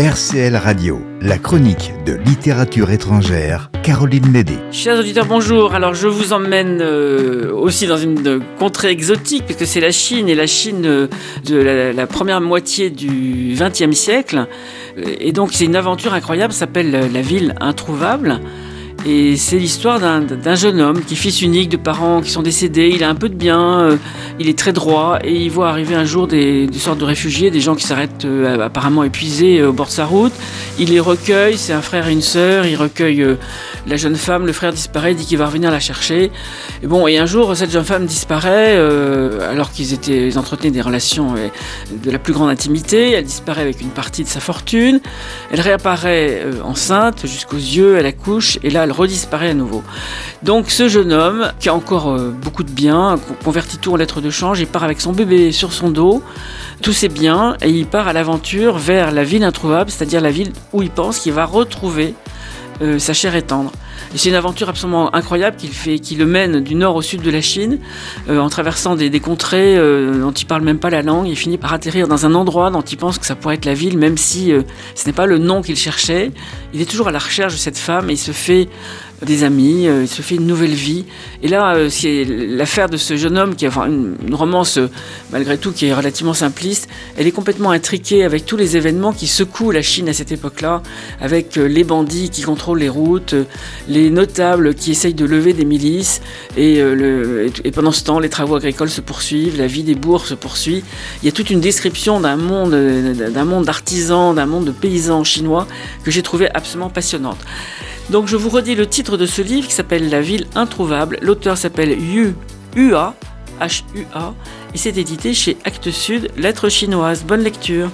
RCL Radio, la chronique de littérature étrangère, Caroline Lédé. Chers auditeurs, bonjour. Alors je vous emmène euh, aussi dans une contrée exotique, puisque c'est la Chine, et la Chine euh, de la, la, première moitié du XXe siècle. Et donc c'est une aventure incroyable, s'appelle La ville introuvable. Et c'est l'histoire d'un jeune homme qui est fils unique de parents qui sont décédés. Il a un peu de bien, euh, il est très droit et il voit arriver un jour des, sortes de réfugiés, des gens qui s'arrêtent euh, apparemment épuisés euh, au bord de sa route. Il les recueille, c'est un frère et une sœur. Il recueille la jeune femme, le frère disparaît, dit qu'il va revenir la chercher. Et bon, et un jour, cette jeune femme disparaît alors qu'ils étaient ils entretenaient des relations de la plus grande intimité. Elle disparaît avec une partie de sa fortune. Elle réapparaît enceinte jusqu'aux yeux, elle accouche et là redisparaît à nouveau. Donc ce jeune homme, qui a encore euh, beaucoup de biens, convertit tout en lettres de change, il part avec son bébé sur son dos, tous ses biens, et il part à l'aventure vers la ville introuvable, c'est-à-dire la ville où il pense qu'il va retrouver euh, sa chair et tendre. C'est une aventure absolument incroyable qui le mène du nord au sud de la Chine, euh, en traversant des, contrées dont il parle même pas la langue. Il finit par atterrir dans un endroit dont il pense que ça pourrait être la ville, même si ce n'est pas le nom qu'il cherchait. Il est toujours à la recherche de cette femme et il se fait des amis, euh, il se fait une nouvelle vie. Et là, euh, l'affaire de ce jeune homme qui a enfin, une, romance, euh, malgré tout, qui est relativement simpliste. Elle est complètement intriquée avec tous les événements qui secouent la Chine à cette époque-là, avec les bandits qui contrôlent les routes, les notables qui essayent de lever des milices, et, le, et pendant ce temps, les travaux agricoles se poursuivent, la vie des bourgs se poursuit. Il y a toute une description d'un monde, d'un monde d'artisans, d'un monde de paysans chinois que j'ai trouvé absolument passionnante. Donc je vous redis le titre de ce livre qui s'appelle La ville introuvable. L'auteur s'appelle Yu Hua, H-U-A, et c'est édité chez Actes Sud, Lettres chinoises. Bonne lecture.